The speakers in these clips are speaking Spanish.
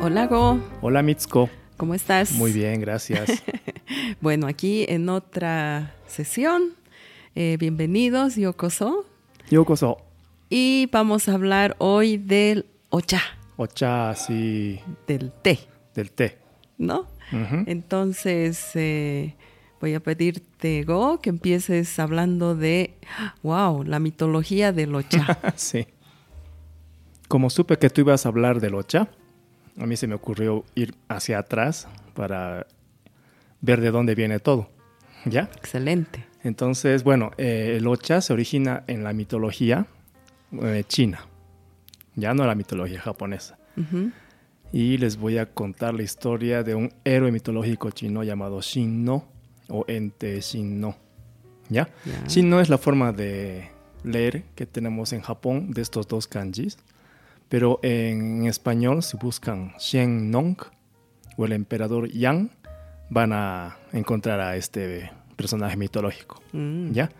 Hola Go, Hola Mitsuko. ¿cómo estás? Muy bien, gracias. Bueno, aquí en otra sesión. Eh, bienvenidos, Yokoso. Yokoso. Y vamos a hablar hoy del ocha, Ocha, sí, del té, del té. ¿no? Entonces, eh, voy a pedirte, Go, que empieces hablando de, wow, la mitología del ocha. sí. Como supe que tú ibas a hablar del ocha, a mí se me ocurrió ir hacia atrás para ver de dónde viene todo. ¿Ya? Excelente. Entonces, bueno, eh, el ocha se origina en la mitología eh, china, ya no la mitología japonesa. Y les voy a contar la historia de un héroe mitológico chino llamado Shinno o Ente Shinno. ¿Ya? Ya. Shinno es la forma de leer que tenemos en Japón de estos dos kanjis. Pero en español, si buscan Shen Nong o el emperador Yang, van a encontrar a este personaje mitológico. Mm. ¿Ya?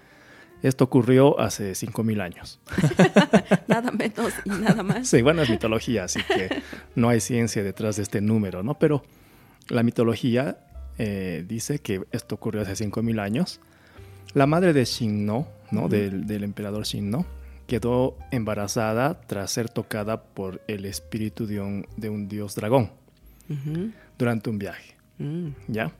Esto ocurrió hace 5.000 años. Nada menos y nada más. Sí, bueno, es mitología, así que no hay ciencia detrás de este número, ¿no? Pero la mitología eh, dice que esto ocurrió hace 5.000 años. La madre de Shinno, ¿no? Ujú. del, del emperador Shinno, quedó embarazada tras ser tocada por el espíritu de un, de un dios dragón durante un viaje, Mm. ¿ya?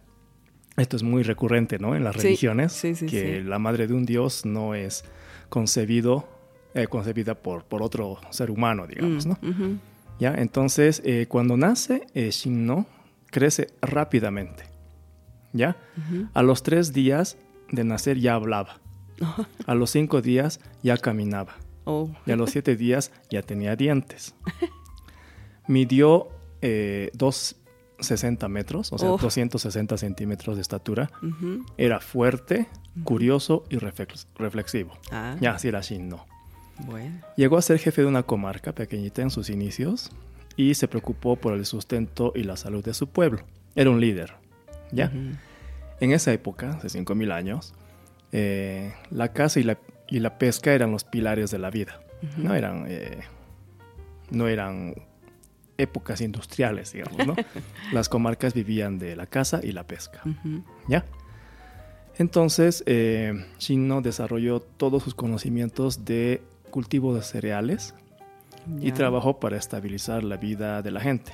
Esto es muy recurrente, ¿no? En las Sí, religiones, sí, sí, que la madre de un dios no es concebido, eh, concebida por, por otro ser humano, digamos, Mm, ¿no? ¿Ya? Entonces, eh, cuando nace, eh, Shinno crece rápidamente. ¿Ya? A los tres días de nacer ya hablaba. A los cinco días ya caminaba. Oh. Y a los siete días ya tenía dientes. Midió eh, 260 metros, o sea, Oh. 260 centímetros de estatura. Era fuerte, curioso y reflex- reflexivo. Ah, Ya, así era Shinno. bueno. Llegó a ser jefe de una comarca pequeñita en sus inicios y se preocupó por el sustento y la salud de su pueblo. Era un líder. ¿ya? En esa época, hace 5.000 años, eh, la caza y la, y la pesca eran los pilares de la vida. No eran, eh, no eran épocas industriales, digamos. ¿no? Las comarcas vivían de la caza y la pesca. ¿Ya? Entonces, eh, Shinno desarrolló todos sus conocimientos de cultivo de cereales y trabajó para estabilizar la vida de la gente,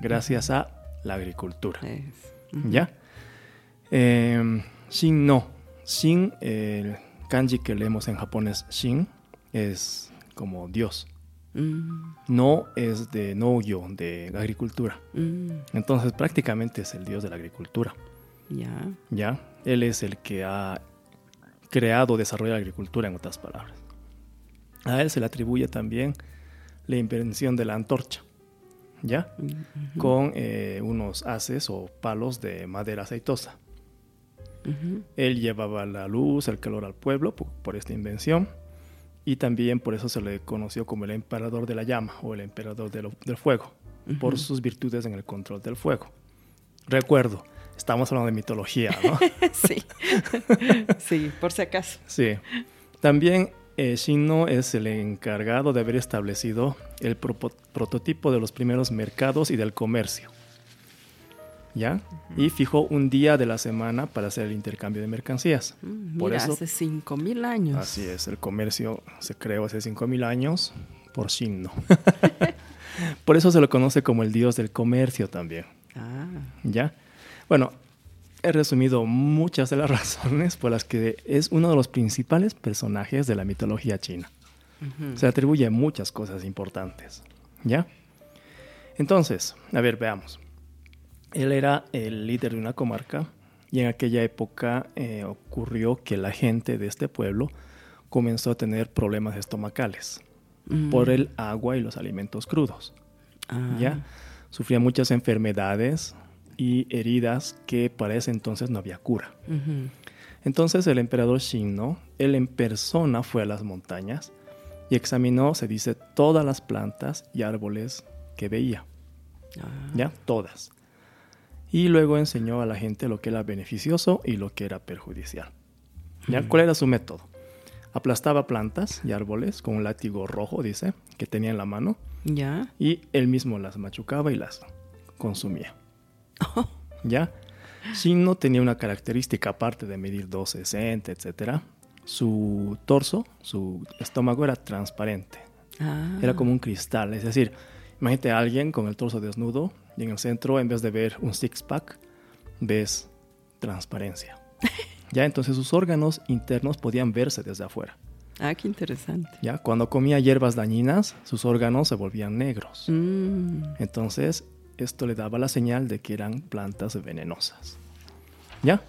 gracias a la agricultura. ¿Ya? Eh, Shin no. Shin, el kanji que leemos en japonés Shin, es como Dios. Mm, No es de no-yo, de agricultura. mm, Entonces prácticamente es el Dios de la agricultura. ya. ¿Ya? Él es el que ha creado, desarrollado la agricultura, en otras palabras. A él se le atribuye también la invención de la antorcha. ¿Ya? Mm, con eh, unos haces o palos de madera aceitosa. Ujú. Él llevaba la luz, el calor al pueblo por, por esta invención y también por eso se le conoció como el emperador de la llama o el emperador de lo- del fuego, por sus virtudes en el control del fuego. Recuerdo, estamos hablando de mitología, ¿no? sí. sí, por si acaso. sí. También eh, Shinno es el encargado de haber establecido el prototipo de los primeros mercados y del comercio. ¿Ya? Y fijó un día de la semana para hacer el intercambio de mercancías. Por Mira, eso- hace cinco mil años. Así es, el comercio se creó hace 5.000 años por Shinno. por eso se lo conoce como el dios del comercio también. Ah, ¿Ya? Bueno, he resumido muchas de las razones por las que es uno de los principales personajes de la mitología china. Se atribuye muchas cosas importantes. ¿Ya? Entonces, a ver, veamos. Él era el líder de una comarca y en aquella época eh, ocurrió que la gente de este pueblo comenzó a tener problemas estomacales Mm, por el agua y los alimentos crudos. ah, ¿Ya? Sufría muchas enfermedades y heridas que para ese entonces no había cura. Entonces el emperador Shinno, él en persona fue a las montañas y examinó, se dice, todas las plantas y árboles que veía. Ah, ¿Ya? Todas. Y luego enseñó a la gente lo que era beneficioso y lo que era perjudicial. ¿Ya? ¿Cuál era su método? aplastaba plantas y árboles con un látigo rojo, dice, que tenía en la mano. Ya. Y él mismo las machucaba y las consumía. ¿Ya? Shinno tenía una característica aparte de medir 2,60, etcétera. Su torso, su estómago era transparente. Ah. Era como un cristal. Es decir, imagínate a alguien con el torso desnudo y en el centro, en vez de ver un six-pack, ves transparencia. ya entonces sus órganos internos podían verse desde afuera. Ah, qué interesante. Ya cuando comía hierbas dañinas, sus órganos se volvían negros. Mm. Entonces, esto le daba la señal de que eran plantas venenosas. ¿Ya?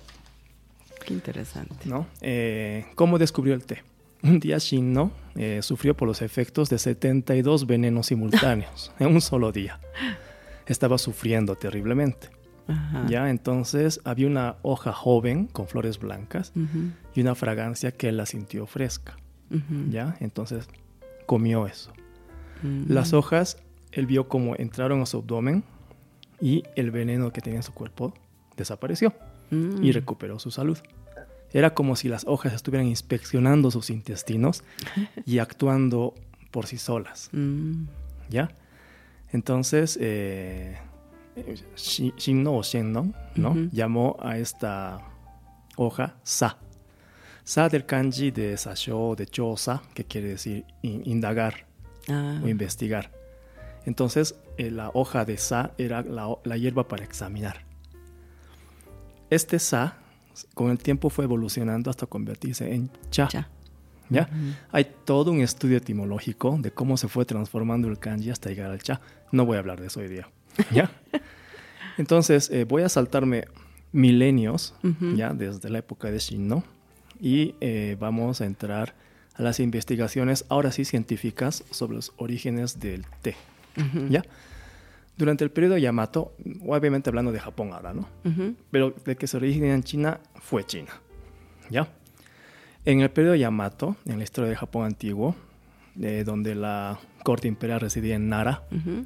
Qué interesante. ¿No? Eh, ¿Cómo descubrió el té? Un día Shinno eh, sufrió por los efectos de 72 venenos simultáneos en un solo día. Estaba sufriendo terriblemente. Ajá. Ya, entonces había una hoja joven con flores blancas y una fragancia que él la sintió fresca. Ya, entonces comió eso. Mm. Las hojas, él vio como entraron a su abdomen y el veneno que tenía en su cuerpo desapareció Mm. y recuperó su salud. Era como si las hojas estuvieran inspeccionando sus intestinos y actuando por sí solas, Mm. ¿ya? Entonces, eh, Shinno o Shennon, ¿no? Llamó a esta hoja Sa. Sa del kanji de Sasho, de Chosa, que quiere decir in- indagar Ah. o investigar. Entonces, eh, la hoja de sa era la, la hierba para examinar. Este sa, con el tiempo, fue evolucionando hasta convertirse en cha. Cha. ¿ya? Hay todo un estudio etimológico de cómo se fue transformando el kanji hasta llegar al cha. No voy a hablar de eso hoy día. ¿ya? Entonces, eh, voy a saltarme milenios, ya desde la época de Shinno, y eh, vamos a entrar a las investigaciones, ahora sí científicas, sobre los orígenes del té. ¿Ya? Durante el periodo Yamato, obviamente hablando de Japón ahora, ¿no? Ujú. Pero de que se origina en China, fue China. ¿Ya? En el periodo Yamato, en la historia de Japón antiguo, eh, donde la corte imperial residía en Nara, Ujú.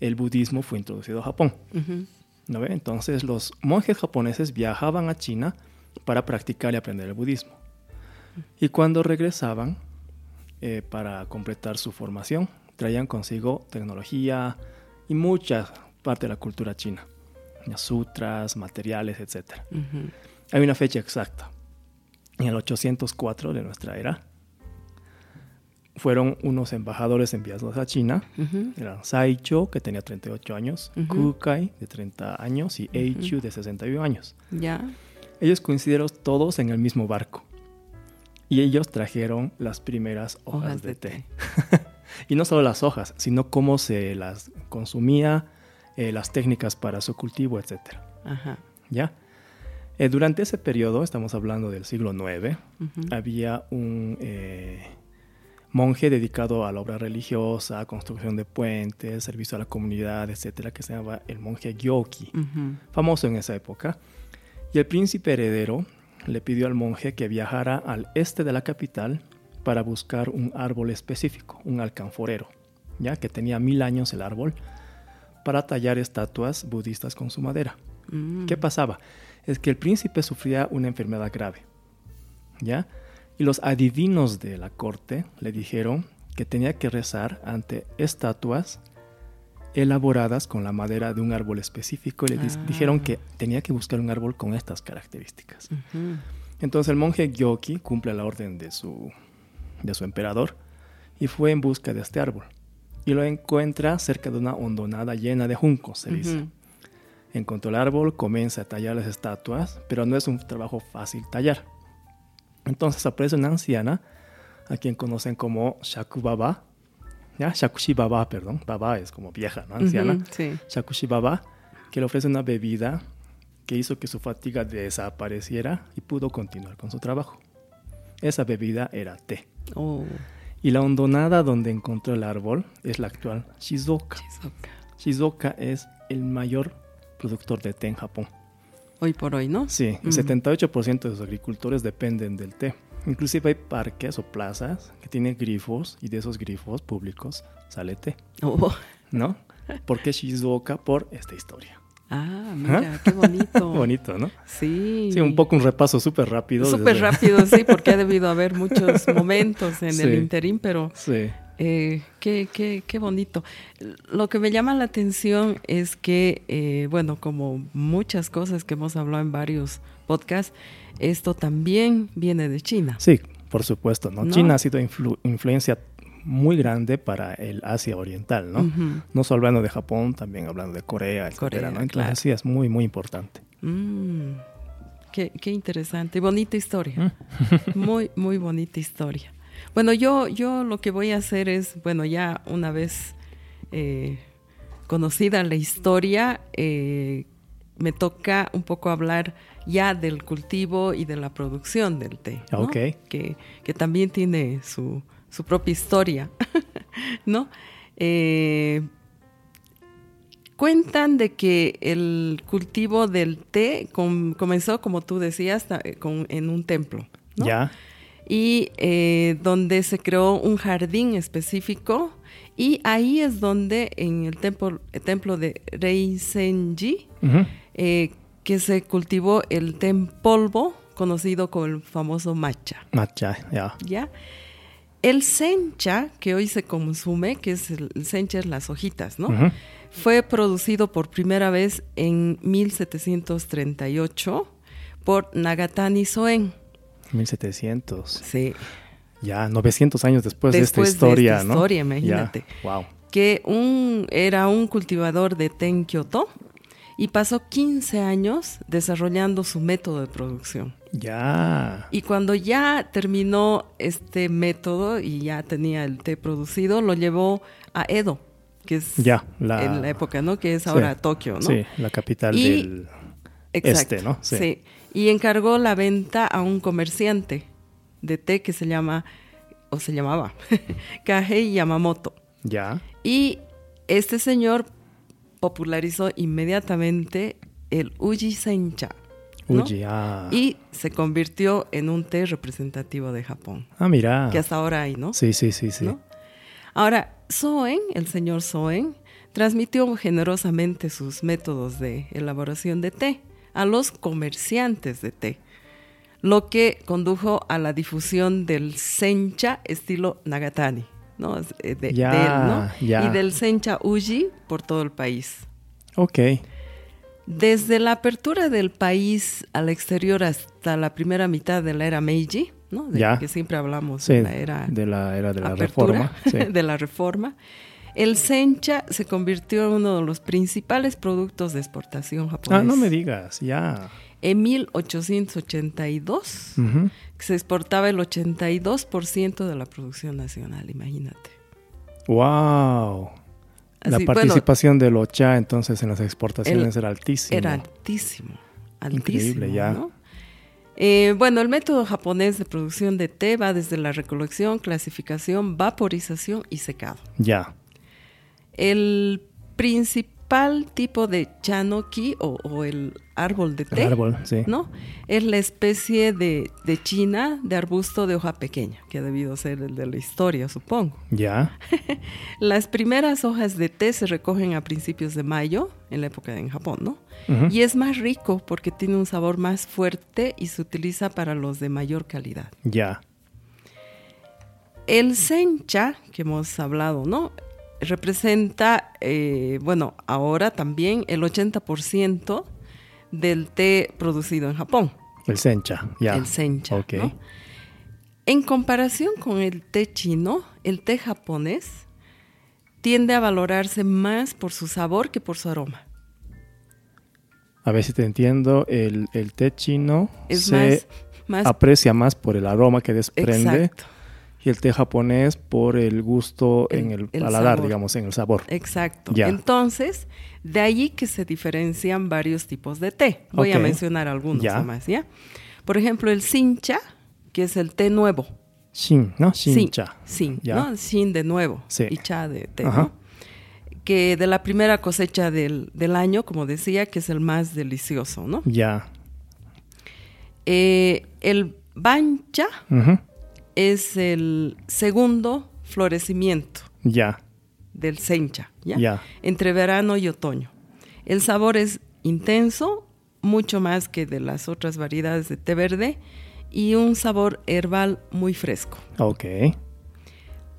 el budismo fue introducido a Japón. Ujú. ¿no ve? Entonces los monjes japoneses viajaban a China para practicar y aprender el budismo. Y cuando regresaban eh, para completar su formación, traían consigo tecnología y mucha parte de la cultura china. Sutras, materiales, etc. Ujú. Hay una fecha exacta. En el 804 de nuestra era, fueron unos embajadores enviados a China Ujú. eran Saicho, que tenía 38 años, Ujú. Kukai, de 30 años, y Eichu, de 61 años. Ya. Ellos coincidieron todos en el mismo barco. Y ellos trajeron las primeras hojas, Hojas de, de té. té. y no solo las hojas, sino cómo se las consumía, eh, las técnicas para su cultivo, etc. Ajá. ¿Ya? Eh, durante ese periodo, estamos hablando del siglo IX, había un eh, monje dedicado a la obra religiosa, construcción de puentes, servicio a la comunidad, etcétera, que se llamaba el monje Gyoki, famoso en esa época. Y el príncipe heredero le pidió al monje que viajara al este de la capital para buscar un árbol específico, un alcanforero, ya que tenía mil años el árbol, para tallar estatuas budistas con su madera. Mm. ¿Qué pasaba? Es que el príncipe sufría una enfermedad grave, ¿ya? Y los adivinos de la corte le dijeron que tenía que rezar ante estatuas elaboradas con la madera de un árbol específico y le Ah. dijeron que tenía que buscar un árbol con estas características. Entonces el monje Gyoki cumple la orden de su, de su emperador y fue en busca de este árbol. Y lo encuentra cerca de una hondonada llena de juncos, se dice. Ujú. Encontró el árbol, comienza a tallar las estatuas, pero no es un trabajo fácil tallar. Entonces aparece una anciana, a quien conocen como Shaku Baba, ¿ya? Shakushi Baba, perdón, Baba es como vieja, ¿no? Anciana. Sí. Shakushi Baba, que le ofrece una bebida que hizo que su fatiga desapareciera y pudo continuar con su trabajo. Esa bebida era té. Oh, Y la hondonada donde encontró el árbol es la actual Shizuoka. Shizuoka. Shizuoka es el mayor productor de té en Japón. Hoy por hoy, ¿no? Sí, el Ujú. 78% de sus agricultores dependen del té. Inclusive hay parques o plazas que tienen grifos y de esos grifos públicos sale té, Oh, ¿no? ¿Por qué Shizuoka? Por esta historia. Ah, mira, qué bonito. bonito, ¿no? Sí. Sí, un poco un repaso súper rápido. Súper desde- rápido, sí, porque ha debido haber muchos momentos en Sí. el interín, pero Sí. eh, qué, qué, qué bonito. Lo que me llama la atención es que, eh, bueno, como muchas cosas que hemos hablado en varios podcasts, esto también viene de China. Sí, por supuesto, ¿no? ¿No? China ha sido influ- influencia muy grande para el Asia Oriental, ¿no? No solo hablando de Japón, también hablando de Corea, etcétera, Corea, ¿no? Entonces claro. sí es muy, muy importante. Mm, qué, qué interesante, bonita historia. Mm. muy, muy bonita historia. Bueno, yo, yo lo que voy a hacer es, bueno, ya una vez eh, conocida la historia, eh, me toca un poco hablar ya del cultivo y de la producción del té, ¿no? Ok. que, que también tiene su, su propia historia, ¿no? Eh, Cuentan de que el cultivo del té com- comenzó, como tú decías, eh, con- en un templo. ¿no? Ya, Y eh, donde se creó un jardín específico. Y ahí es donde, en el templo, el templo de Reisenji, eh, que se cultivó el té en polvo, conocido como el famoso matcha. matcha, ya. ¿ya? El sencha, que hoy se consume, que es el, el sencha es las hojitas, ¿no? Fue producido por primera vez en 1738 por Nagatani Soen. 1700. Sí. Ya, 900 años después, Después de de esta historia, esta ¿no? historia, imagínate. Ya, Wow. Que un, era un cultivador de té en Kioto y pasó 15 años desarrollando su método de producción. Ya. Y cuando ya terminó este método y ya tenía el té producido, lo llevó a Edo, que es Ya, la- en la época, ¿no? Que es Sí. ahora Tokio, ¿no? Sí, la capital Y- del Exacto, este, ¿no? Sí. Y encargó la venta a un comerciante de té que se llama, o se llamaba, Kahei Yamamoto. Ya. Y este señor popularizó inmediatamente el Uji Sencha. ¿no? Uji, ah. Y se convirtió en un té representativo de Japón, Ah, mira. que hasta ahora hay, ¿no? Sí, sí, sí, sí. ¿No? Ahora, Soen, el señor Soen, transmitió generosamente sus métodos de elaboración de té a los comerciantes de té, lo que condujo a la difusión del sencha estilo Nagatani, eh, De, él. Y del sencha Uji por todo el país. Ok. Desde la apertura del país al exterior hasta la primera mitad de la era Meiji, ¿no? De Ya. que siempre hablamos Sí, de la era de la era de la apertura reforma. Sí. de la reforma, el sencha se convirtió en uno de los principales productos de exportación japonesa. Ah, no me digas, ya. En 1882 Ujú. se exportaba el 82% de la producción nacional, imagínate. Wow. La Así, bueno, participación del OCHA entonces en las exportaciones El- era altísima. Era altísimo, altísimo. Increíble, ya. ¿no? Eh, bueno, el método japonés de producción de té va desde la recolección, clasificación, vaporización y secado. Ya. El principal tipo de chanoki o, o el árbol de El té, árbol, sí. ¿no? Es la especie de, de china de arbusto de hoja pequeña, que ha debido ser el de la historia, supongo. Ya. Las primeras hojas de té se recogen a principios de mayo, en la época en Japón, ¿no? Y es más rico porque tiene un sabor más fuerte y se utiliza para los de mayor calidad. Ya. El sencha, que hemos hablado, ¿no? Representa, eh, bueno, ahora también el 80% del té producido en Japón, El sencha, ya. el sencha. Ok. ¿no? En comparación con el té chino, el té japonés tiende a valorarse más por su sabor que por su aroma. A ver si te entiendo. El, el té chino Es se más, más aprecia más por el aroma que desprende exacto, y el té japonés por el gusto El- en el, el paladar, sabor. digamos, en el sabor. exacto. Ya. Entonces, de allí que se diferencian varios tipos de té. Voy a mencionar algunos Ya. nomás, ¿ya? Por ejemplo, el sincha, que es el té nuevo. Shin, ¿no? Sin, Shincha. sin, Ya. ¿no? Sin de nuevo. Sí. Y cha de té, Ajá. ¿no? Que de la primera cosecha del, del año, como decía, que es el más delicioso, ¿no? Ya. Eh, el bancha Ujú. Es el segundo florecimiento Ya. del sencha, ¿ya? Ya. Entre verano y otoño. El sabor es intenso, mucho más que de las otras variedades de té verde y un sabor herbal muy fresco. Ok.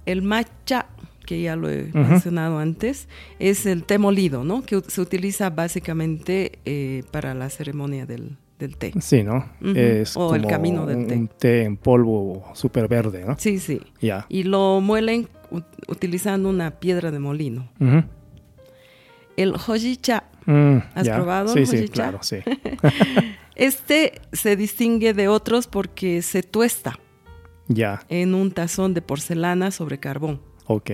El matcha, que ya lo he mencionado antes, es el té molido, ¿no? Que se utiliza básicamente eh, para la ceremonia del, del té. Sí, ¿no? Es O el camino del té. Un té en polvo súper verde, ¿no? Sí, sí. Ya. Y lo muelen utilizando una piedra de molino. El hojicha, Mm, ¿Has probado Sí, sí, hojicha? claro, sí. este se distingue de otros porque se tuesta ya. en un tazón de porcelana sobre carbón. Ok.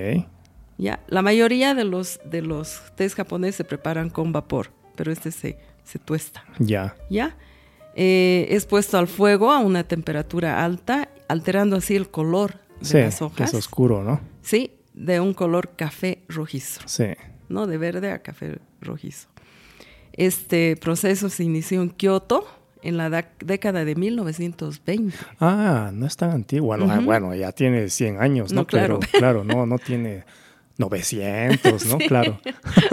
¿ya? La mayoría de los, de los tés japoneses se preparan con vapor, pero este se, se tuesta. Ya. ¿ya? Eh, es puesto al fuego a una temperatura alta, alterando así el color de Sí, las que hojas. es oscuro, ¿no? Sí, de un color café rojizo, Sí. ¿no? De verde a café rojizo. Este proceso se inició en Kioto en la da- década de 1920. Ah, no es tan antiguo. Bueno, ah, Ujú. bueno, ya tiene 100 años, ¿no? No, claro. Pero, claro, no, no tiene 900, ¿no? Claro.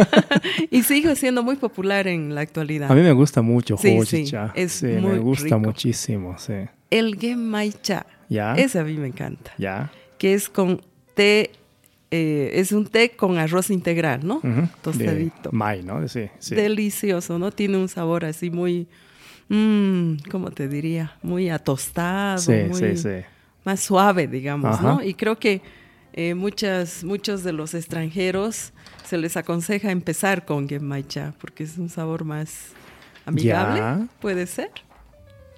y sigue siendo muy popular en la actualidad. A mí me gusta mucho Sí, hojicha. sí, es Sí, muy me gusta rico. muchísimo, sí. El gemaicha, ¿Ya? ese a mí me encanta, ¿Ya? que es con té, eh, es un té con arroz integral, ¿no? Tostadito. De Mai, ¿no? Sí, sí. Delicioso, ¿no? Tiene un sabor así muy, mm, ¿cómo te diría? Muy atostado, sí, muy sí, sí. más suave, digamos, Ajá. ¿no? Y creo que eh, muchas, muchos de los extranjeros se les aconseja empezar con gemaicha porque es un sabor más amigable, Ya. puede ser.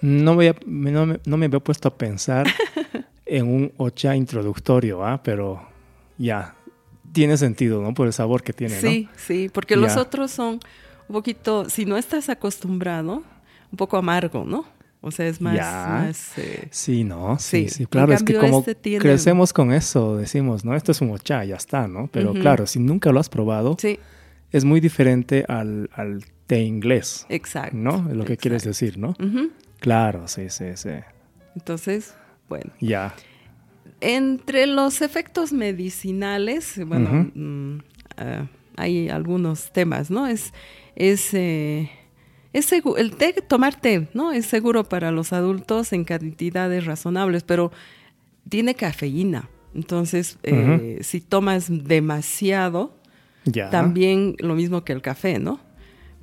No, voy a- no, me, no me había puesto a pensar en un ocha introductorio, ¿ah? Pero ya, tiene sentido, ¿no? Por el sabor que tiene, Sí, sí, porque los otros son un poquito, si no estás acostumbrado, un poco amargo, ¿no? O sea, es más, eh. Sí, ¿no? Sí, Sí. Claro, es que como este tiene- crecemos con eso, decimos, ¿no? Esto es un ocha, ya está, ¿no? Pero claro, si nunca lo has probado, sí, es muy diferente al, al té inglés, exacto. ¿no? Es lo que quieres decir, ¿no? Claro, sí, sí, sí. Entonces, bueno. Ya. Entre los efectos medicinales, bueno, mm, ah, hay algunos temas, ¿no? Es, es, eh, es segu- el té, tomar té, ¿no? Es seguro para los adultos en cantidades razonables, pero tiene cafeína. Entonces, eh, si tomas demasiado, Ya. también lo mismo que el café, ¿no?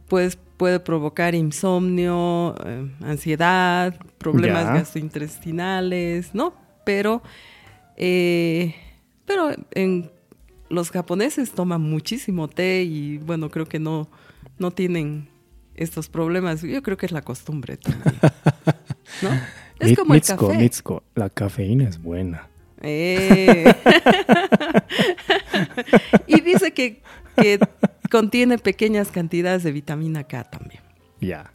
Pues puede provocar insomnio, eh, ansiedad, problemas Ya. gastrointestinales, ¿no? Pero, eh, pero en los japoneses toman muchísimo té y bueno, creo que no, no tienen estos problemas. Yo creo que es la costumbre también, ¿no? Es como el café. Mitsuko, la cafeína es buena. Eh. y dice que, que contiene pequeñas cantidades de vitamina K también. Ya.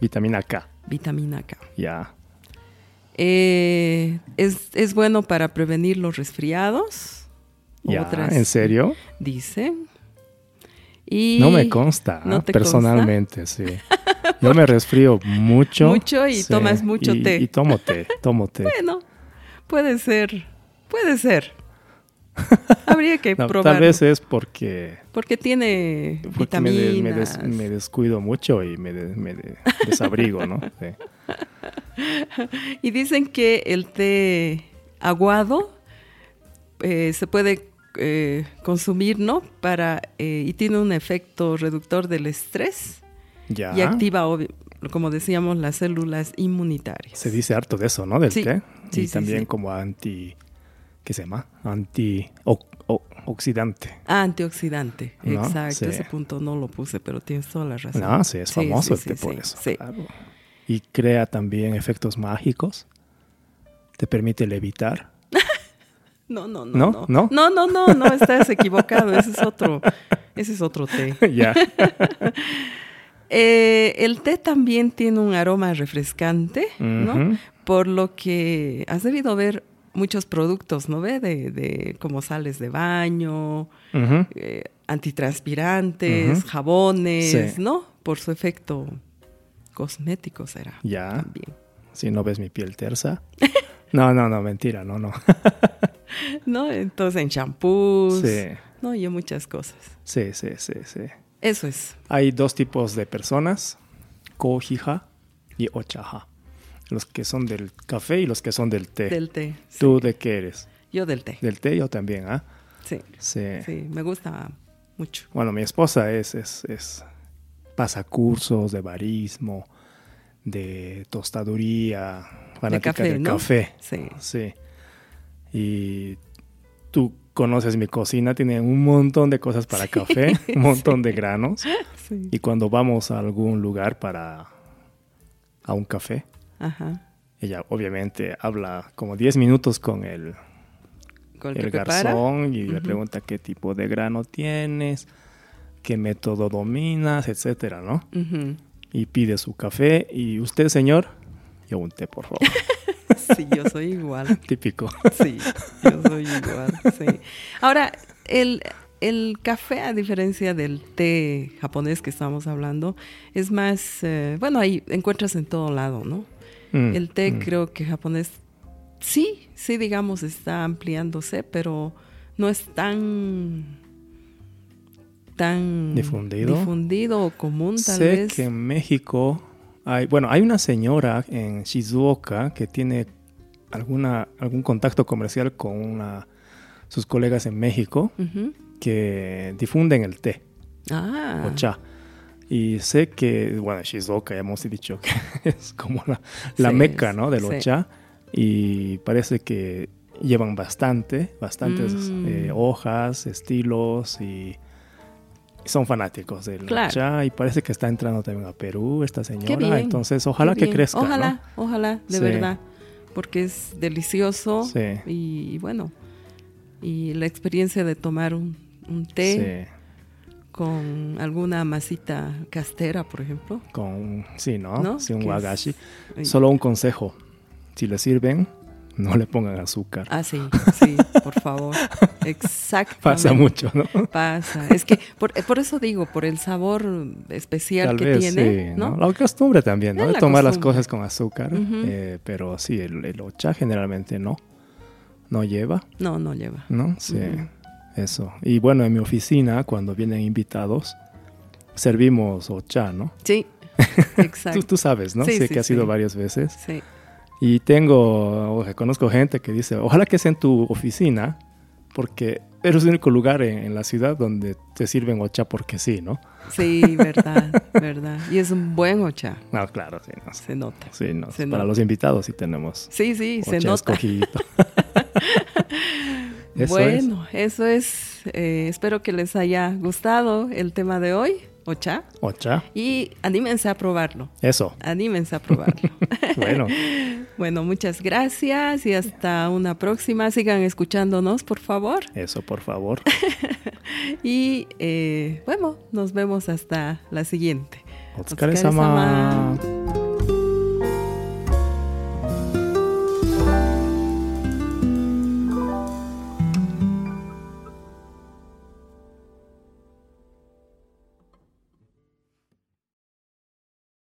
Vitamina K. Vitamina K. Ya. Eh, es, es bueno para prevenir los resfriados. Ya. ¿En serio? Dice. Y No me consta, ¿No te personalmente, sí. Yo me resfrío mucho. Mucho y tomas mucho y- té. Y tomo té, tomo té. Bueno, puede ser. Puede ser. Habría que No, probar. tal vez es porque, Porque tiene porque me, de- me vitaminas. des- me descuido mucho y me, de- me de- desabrigo, ¿no? Sí. Y dicen que el té aguado eh, se puede eh, consumir, ¿no? Para, eh, y tiene un efecto reductor del estrés Ya. y activa, como decíamos, las células inmunitarias. Se dice harto de eso, ¿no? Del Sí, té. sí, y sí, también como anti... ¿Qué se llama? Antioxidante. Ah, antioxidante, No, exacto. sí. Ese punto no lo puse, pero tienes toda la razón. No, sí, es famoso el té por eso. claro. Y crea también efectos mágicos. Te permite levitar. No, no, no, ¿No? no. ¿No? No, no, estás equivocado. Ese es otro, ese es otro té. ya. Eh, el té también tiene un aroma refrescante, ¿no? Por lo que has debido ver muchos productos, ¿no ve? De, de como sales de baño, eh, antitranspirantes, jabones, Sí. ¿no? Por su efecto cosmético será Ya. Si no ves mi piel tersa. No, no, no, mentira, no, no. ¿No? Entonces en champús, Sí, ¿no? Y en muchas cosas. sí, sí, sí, sí. Eso es. Hay dos tipos de personas, kohija y ochaja. Los que son del café y los que son del té. Del té. ¿Tú de qué eres? Yo del té. Del té yo también, ¿ah? Sí. Sí. Sí, me gusta mucho. Bueno, mi esposa es, es, es pasa cursos de barismo, de tostaduría, fanática café, del ¿no? café. Sí. Sí. Y tú conoces mi cocina, tiene un montón de cosas para café, un montón de granos. Sí. Y cuando vamos a algún lugar para a un café, Ajá. ella obviamente habla como 10 minutos con el, Con el garzón y le pregunta qué tipo de grano tienes, qué método dominas, etcétera, ¿no? Y pide su café y usted, señor, yo un té, por favor. Sí, yo soy igual. Típico. Sí, yo soy igual. Sí. Ahora, el, el café, a diferencia del té japonés que estamos hablando, es más, eh, bueno, ahí encuentras en todo lado, ¿no? Mm, El té mm. creo que japonés sí, sí, digamos, está ampliándose, pero no es tan tan Difundido. difundido o común tal sé vez. que en México hay, bueno, hay una señora en Shizuoka que tiene alguna, algún contacto comercial con una, sus colegas en México que difunden el té, Ah, o cha. Y sé que, bueno, Shizuoka ya hemos dicho que es como la, la Sí, meca, ¿no? Del sí. ocha. Y parece que llevan bastante, bastantes Mm. eh, hojas, estilos y son fanáticos del Claro. ocha. Y parece que está entrando también a Perú esta señora. Entonces, ojalá que crezca, Ojalá, ¿no? ojalá, de Sí. verdad. Porque es delicioso Sí. y, bueno, y la experiencia de tomar un, un té Sí. con alguna masita castera, por ejemplo. Con, sí, ¿no? ¿No? Sí, un wagashi. Solo un consejo. Si le sirven, no le pongan azúcar. Ah, sí, sí, por favor. Exactamente. Pasa mucho, ¿no? Pasa. Es que por, por eso digo, por el sabor especial Tal que vez tiene, sí, ¿no? La costumbre también, ¿no? De la tomar las cosas con azúcar. Eh, pero sí, el, el ocha generalmente no. No lleva, No, no lleva. ¿no? Sí, eso. Y bueno, en mi oficina, cuando vienen invitados, servimos ocha, ¿no? Sí, Tú, exacto. tú sabes, ¿no? Sí, sé sí, que has sí. ido varias veces. Sí. Y tengo, o sea, conozco gente que dice, ojalá que sea en tu oficina, porque eres el único lugar en, en la ciudad donde te sirven ocha porque sí, ¿no? Sí, verdad, verdad. Y es un buen ocha, No, claro, sí, no. se nota. Sí, no. Se Para nota. los invitados sí tenemos Sí, sí, se nota. escogidito. Eso bueno, eso es. eh, espero que les haya gustado el tema de hoy, ocha. Ocha, Y anímense a probarlo. eso. Anímense a probarlo. Bueno, bueno, muchas gracias y hasta una próxima. Sigan escuchándonos, por favor. eso por favor. Y eh, bueno, nos vemos hasta la siguiente. Otsukare-sama.